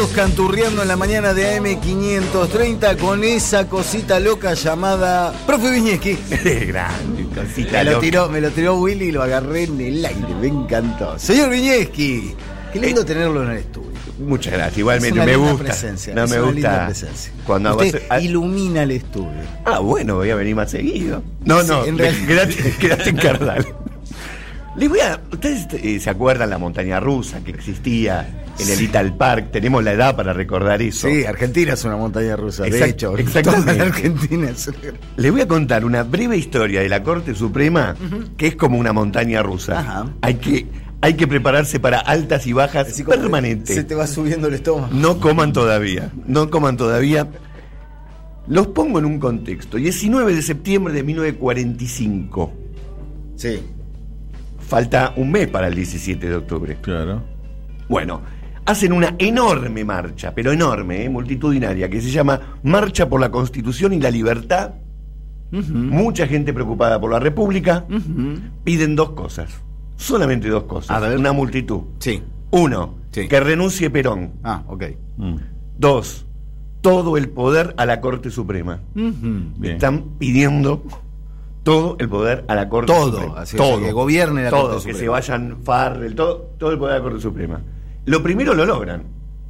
Todos canturreando en la mañana de AM530 con esa cosita loca llamada Profe Viñeski. Grande, cosita Me lo, loca. tiró, me lo tiró Willy y lo agarré en el aire, me encantó. Señor Viñeski, qué lindo tenerlo en el estudio. Muchas gracias, Es igualmente una me linda gusta. presencia, no es me una linda gusta presencia. cuando hago Usted hace- ilumina el estudio. Ah, bueno, voy a venir más seguido. No, Sí, no, en realidad- quédate, quédate en Cardal. Les voy a. ¿Ustedes eh, se acuerdan la montaña rusa que existía en el Little Park? Tenemos la edad para recordar eso. Sí, Argentina es una montaña rusa, de Exact- hecho. exactamente. Toda Argentina es Les voy a contar una breve historia de la Corte Suprema que es como una montaña rusa. Ajá. Hay que, hay que prepararse para altas y bajas Así permanentes. Se te va subiendo el estómago. No coman todavía, no coman todavía. Los pongo en un contexto. 19 de septiembre de 1945. Sí. Falta un mes para el 17 de octubre. Claro. Bueno, hacen una enorme marcha, pero enorme, ¿eh? multitudinaria, que se llama Marcha por la Constitución y la Libertad. Mucha gente preocupada por la República. Piden dos cosas. Solamente dos cosas. A ver. Una multitud. Sí. Uno, Sí. que renuncie Perón. Ah, ok. Mm. Dos, todo el poder a la Corte Suprema. Están pidiendo todo el poder a la Corte Todo, Suprema. así, o sea, que gobierne la todo, Corte que Suprema. se vayan Farrell, todo, todo el poder a la Corte Suprema. Lo primero lo logran.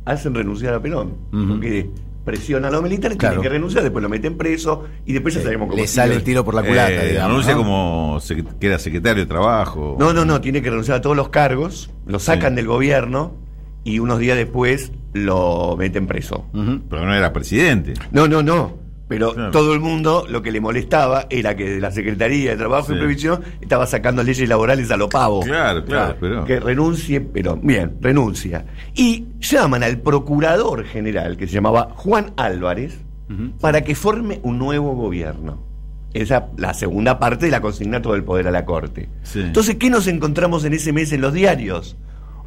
Hacen renunciar a Perón. Ujú. Porque presiona a los militares, Claro. tienen que renunciar, después lo meten preso y después ya sabemos cómo Le sale el tiro por la culata, Eh, digamos. anuncia ¿no? como sec- que era secretario de trabajo. No, no, no, tiene que renunciar a todos los cargos, lo sacan Sí. del gobierno y unos días después lo meten preso. Pero no era presidente. No, no, no. Pero Claro. todo el mundo lo que le molestaba era que la Secretaría de Trabajo y. Previsión estaba sacando leyes laborales a lo pavo. Claro, claro, pero- Que renuncie, pero bien, renuncia. Y llaman al procurador general, que se llamaba Juan Álvarez, para que forme un nuevo gobierno. Esa la segunda parte de la consignato del poder a la Corte. Sí. Entonces, ¿qué nos encontramos en ese mes en los diarios?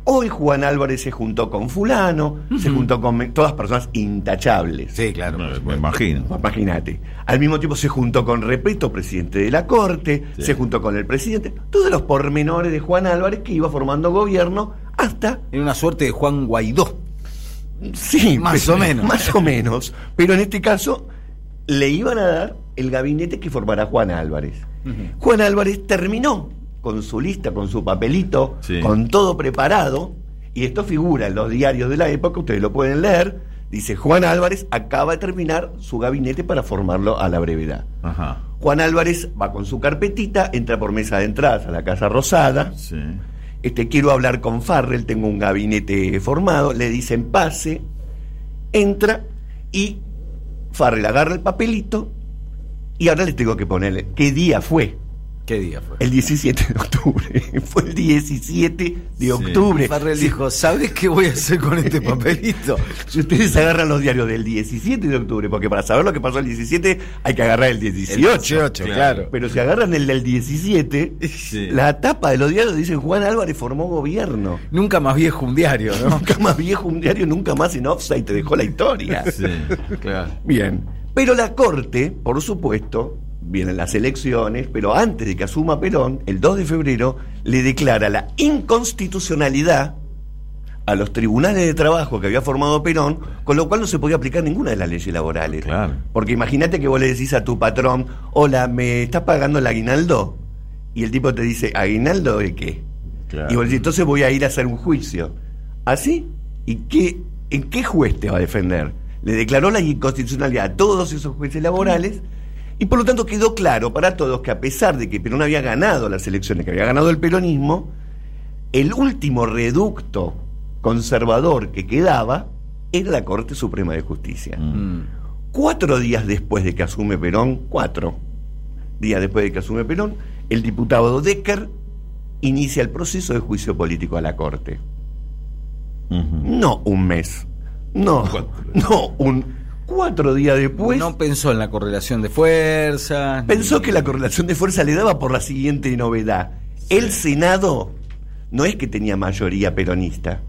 Hoy Juan Álvarez se juntó con fulano, se juntó con todas personas intachables. Sí, claro. No, por me imagino. Imagínate. Al mismo tiempo se juntó con Repeto, presidente de la Corte, Sí. se juntó con el presidente, todos los pormenores de Juan Álvarez que iba formando gobierno hasta Era una suerte de Juan Guaidó. Sí, Más pero- o menos. Más o menos. Pero en este caso le iban a dar el gabinete que formará Juan Álvarez. Juan Álvarez terminó con su lista, con su papelito, Sí. con todo preparado. Y esto figura en los diarios de la época, ustedes lo pueden leer. Dice, Juan Álvarez acaba de terminar su gabinete para formarlo a la brevedad. Ajá. Juan Álvarez va con su carpetita, entra por mesa de entradas a la Casa Rosada. Sí. Este, quiero hablar con Farrell, tengo un gabinete formado, le dicen pase, entra y Farrell agarra el papelito y ahora les tengo que ponerle qué día fue. ¿Qué día fue? El 17 de octubre. Fue el 17 de octubre. Farrell Si- dijo, ¿sabes qué voy a hacer con este papelito? Si ustedes agarran los diarios del 17 de octubre, porque para saber lo que pasó el 17 hay que agarrar el 18. El 18, claro. claro. Pero si agarran el del 17, Sí. la tapa de los diarios dicen Juan Álvarez formó gobierno. Nunca más viejo un diario, ¿no? Nunca más viejo un diario, nunca más en offside te dejó la historia. Sí, claro. Bien. Pero la Corte, por supuesto, vienen las elecciones, pero antes de que asuma Perón, el 2 de febrero, le declara la inconstitucionalidad a los tribunales de trabajo que había formado Perón, con lo cual no se podía aplicar ninguna de las leyes laborales. Claro. Porque imagínate que vos le decís a tu patrón, hola, ¿me estás pagando el aguinaldo? Y el tipo te dice, ¿aguinaldo de qué? Claro. Y vos decís, entonces voy a ir a hacer un juicio. ¿Así? ¿Y qué, en qué juez te va a defender? Le declaró la inconstitucionalidad a todos esos jueces laborales y por lo tanto quedó claro para todos que a pesar de que Perón había ganado las elecciones, que había ganado el peronismo, el último reducto conservador que quedaba era la Corte Suprema de Justicia. Mm. Cuatro días después de que asume Perón, cuatro días después de que asume Perón, el diputado Decker inicia el proceso de juicio político a la Corte. No un mes, no, Cuatro. no un cuatro días después. no pensó en la correlación de fuerzas. Pensó ni- que la correlación de fuerza le daba por la siguiente novedad. El Senado no es que tenía mayoría peronista,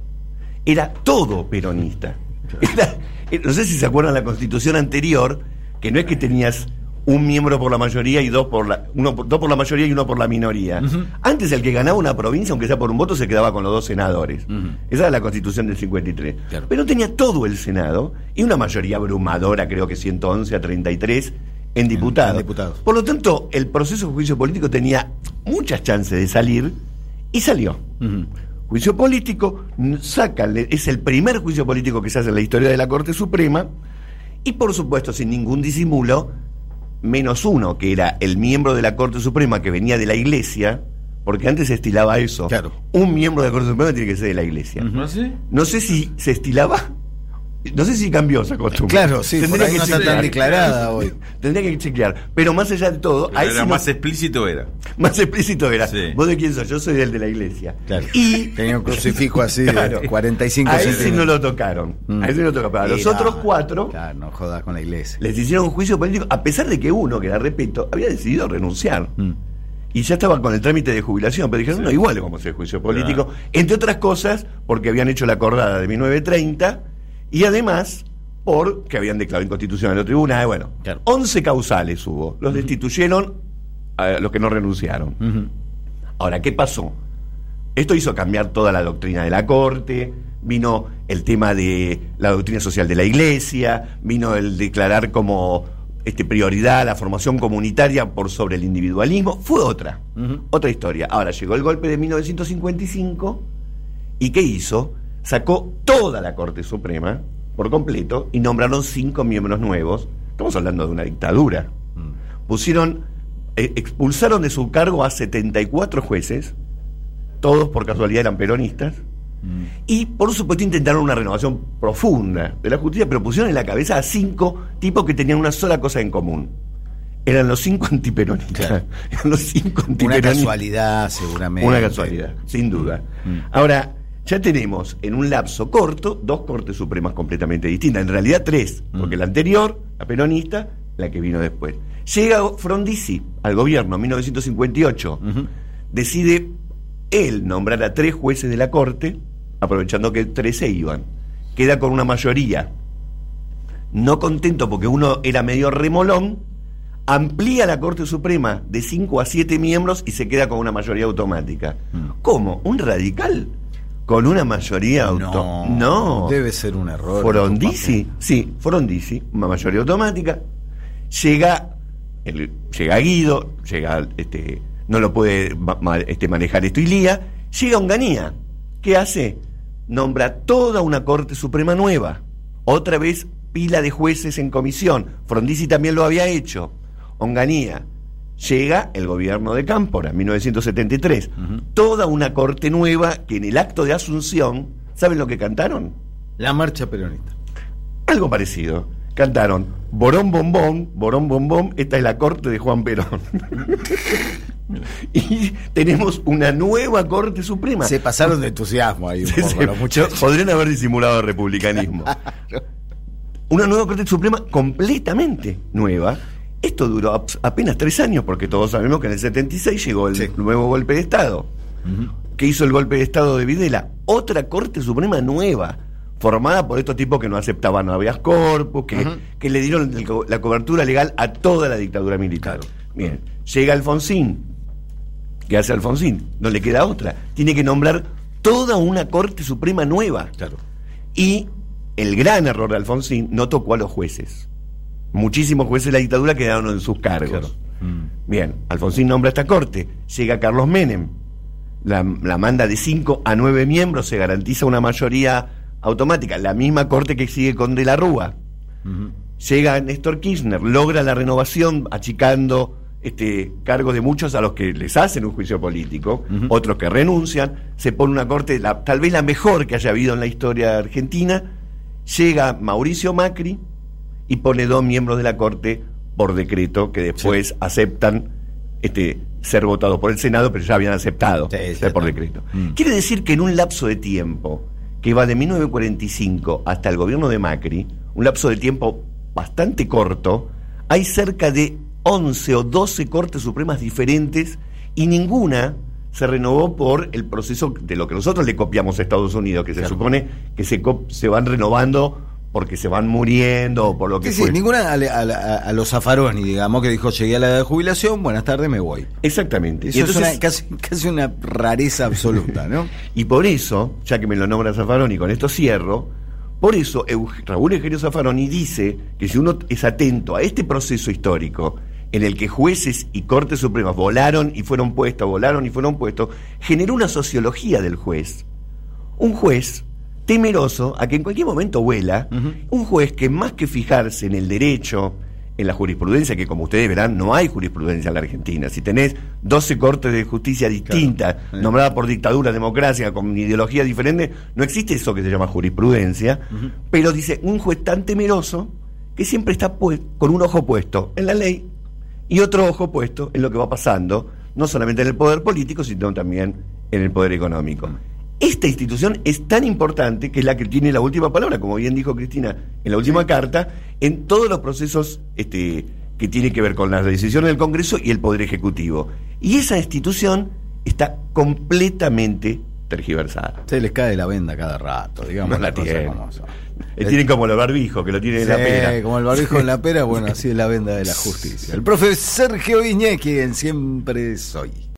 era todo peronista. Era- eh, no sé si se acuerdan la constitución anterior, que no es que tenías un miembro por la mayoría y dos por la, uno, dos por la mayoría y uno por la minoría. Antes el que ganaba una provincia, aunque sea por un voto, se quedaba con los dos senadores. Esa era la constitución del 53. Claro. Pero tenía todo el Senado y una mayoría abrumadora, creo que 111 a 33, en diputados. en diputados. Por lo tanto, el proceso de juicio político tenía muchas chances de salir y salió. Juicio político, n- saca, le- es el primer juicio político que se hace en la historia de la Corte Suprema, y por supuesto, sin ningún disimulo, menos uno, que era el miembro de la Corte Suprema que venía de la Iglesia, porque antes se estilaba eso. Claro. Un miembro de la Corte Suprema tiene que ser de la Iglesia. ¿No sé? No sé si se estilaba, no sé si cambió esa costumbre. Claro, sí, Tendría que no está tan declarada hoy. Tendría que chequear. Pero más allá de todo, Pero ahí era más no- explícito era. más explícito era. Sí. ¿Vos de quién sos? Yo soy del de la iglesia. Claro. Y Tenía un crucifijo así Claro. de 45 a ese no lo tocaron. Mm. A ese no lo tocaron. Pero a los otros cuatro Claro, no jodas con la iglesia. les hicieron un juicio político, a pesar de que uno, que era respeto, había decidido renunciar. Mm. Y ya estaba con el trámite de jubilación, pero dijeron, Sí. no, igual le vamos a hacer juicio político. Claro. Entre otras cosas, porque habían hecho la acordada de 1930 y además porque habían declarado inconstitucional el tribunal. Bueno, Claro. 11 causales hubo. Los destituyeron a los que no renunciaron. Ahora, ¿qué pasó? Esto hizo cambiar toda la doctrina de la Corte, vino el tema de la doctrina social de la Iglesia, vino el declarar como este, prioridad la formación comunitaria por sobre el individualismo, fue otra, otra historia. Ahora llegó el golpe de 1955 y ¿qué hizo? Sacó toda la Corte Suprema por completo y nombraron cinco miembros nuevos. Estamos hablando de una dictadura pusieron, eh, expulsaron de su cargo a 74 jueces, todos por casualidad eran peronistas, y por supuesto intentaron una renovación profunda de la justicia, pero pusieron en la cabeza a cinco tipos que tenían una sola cosa en común. Eran los cinco antiperonistas. Claro. Eran los cinco Una antiperonistas. casualidad, seguramente. Una casualidad, sin duda. Mm. Ahora, ya tenemos en un lapso corto dos Cortes Supremas completamente distintas. En realidad tres, porque Mm. la anterior, la peronista, la que vino después. Llega Frondizi al gobierno en 1958. Ujú. Decide él nombrar a tres jueces de la Corte, aprovechando que tres se iban. Queda con una mayoría. No contento porque uno era medio remolón, amplía la Corte Suprema de 5 a 7 miembros y se queda con una mayoría automática. Mm. ¿Cómo? ¿Un radical? ¿Con una mayoría auto? No, debe ser un error. Frondizi, sí, Frondizi, una mayoría automática. Llega, el- llega Guido, llega, este, no lo puede este, manejar esto Ilía, llega Onganía. ¿Qué hace? Nombra toda una Corte Suprema nueva. Otra vez pila de jueces en comisión. Frondizi también lo había hecho. Onganía. Llega el gobierno de Cámpora, 1973. Ujú. Toda una corte nueva que en el acto de Asunción, ¿saben lo que cantaron? La marcha peronista. Algo parecido. Cantaron Borón Bombón, Borón Bombón, esta es la corte de Juan Perón. y tenemos una nueva Corte Suprema. Se pasaron de entusiasmo ahí un poco los muchachos. Podrían haber disimulado el republicanismo. Una nueva Corte Suprema completamente nueva. Esto duró ap- apenas tres años, porque todos sabemos que en el 76 llegó el Sí. nuevo golpe de Estado. Ujú. que hizo el golpe de Estado de Videla, otra Corte Suprema nueva, formada por estos tipos que no aceptaban habeas corpus, que, que le dieron la cobertura legal a toda la dictadura militar. Claro. Bien, llega Alfonsín. ¿Qué hace Alfonsín? No le queda otra. Tiene que nombrar toda una Corte Suprema nueva. Claro. Y el gran error de Alfonsín no tocó a los jueces. Muchísimos jueces de la dictadura quedaron en sus cargos. Claro. Mm. Bien, Alfonsín nombra esta corte, llega Carlos Menem, la, la manda de 5 a 9 miembros, se garantiza una mayoría automática, la misma corte que sigue con De la Rúa. Llega Néstor Kirchner, logra la renovación achicando este cargo de muchos a los que les hacen un juicio político, otros que renuncian, se pone una corte, la- tal vez la mejor que haya habido en la historia argentina, llega Mauricio Macri y pone dos miembros de la corte por decreto que después aceptan este ser votados por el Senado, pero ya habían aceptado Sí, por decreto. Mm. Quiere decir que en un lapso de tiempo que va de 1945 hasta el gobierno de Macri, un lapso de tiempo bastante corto, hay cerca de 11 o 12 Cortes Supremas diferentes y ninguna se renovó por el proceso de lo que nosotros le copiamos a Estados Unidos, que se Claro. supone que se, se van renovando porque se van muriendo o por lo que Sí, sí, ninguna a, a- a- a los Zaffaroni, digamos, que dijo llegué a la edad de jubilación, buenas tardes, me voy. Exactamente. Eso Y entonces- es una, casi, casi una rareza absoluta, ¿no? Y por eso, ya que me lo nombra Zaffaroni, con esto cierro, por eso Raúl Eugenio Zaffaroni dice que si uno es atento a este proceso histórico, en el que jueces y cortes supremas volaron y fueron puestos, volaron y fueron puestos, generó una sociología del juez. Un juez temeroso a que en cualquier momento vuela, un juez que más que fijarse en el derecho, en la jurisprudencia, que como ustedes verán, no hay jurisprudencia en la Argentina. Si tenés 12 cortes de justicia distintas, Claro. nombradas por dictadura, democracia, con ideología diferente, no existe eso que se llama jurisprudencia, pero dice un juez tan temeroso que siempre está con un ojo puesto en la ley y otro ojo puesto en lo que va pasando, no solamente en el poder político, sino también en el poder económico. Esta institución es tan importante que es la que tiene la última palabra, como bien dijo Cristina en la última carta, en todos los procesos este, que tienen que ver con las decisiones del Congreso y el Poder Ejecutivo. Y esa institución está completamente tergiversada. Se les cae la venda cada rato, digamos. No la tienen. como son. Eh, tienen como los barbijos, que lo tienen en la pera. como el barbijo en la pera, bueno, así es la venda de la justicia. El profe Sergio Viñez, quien siempre soy.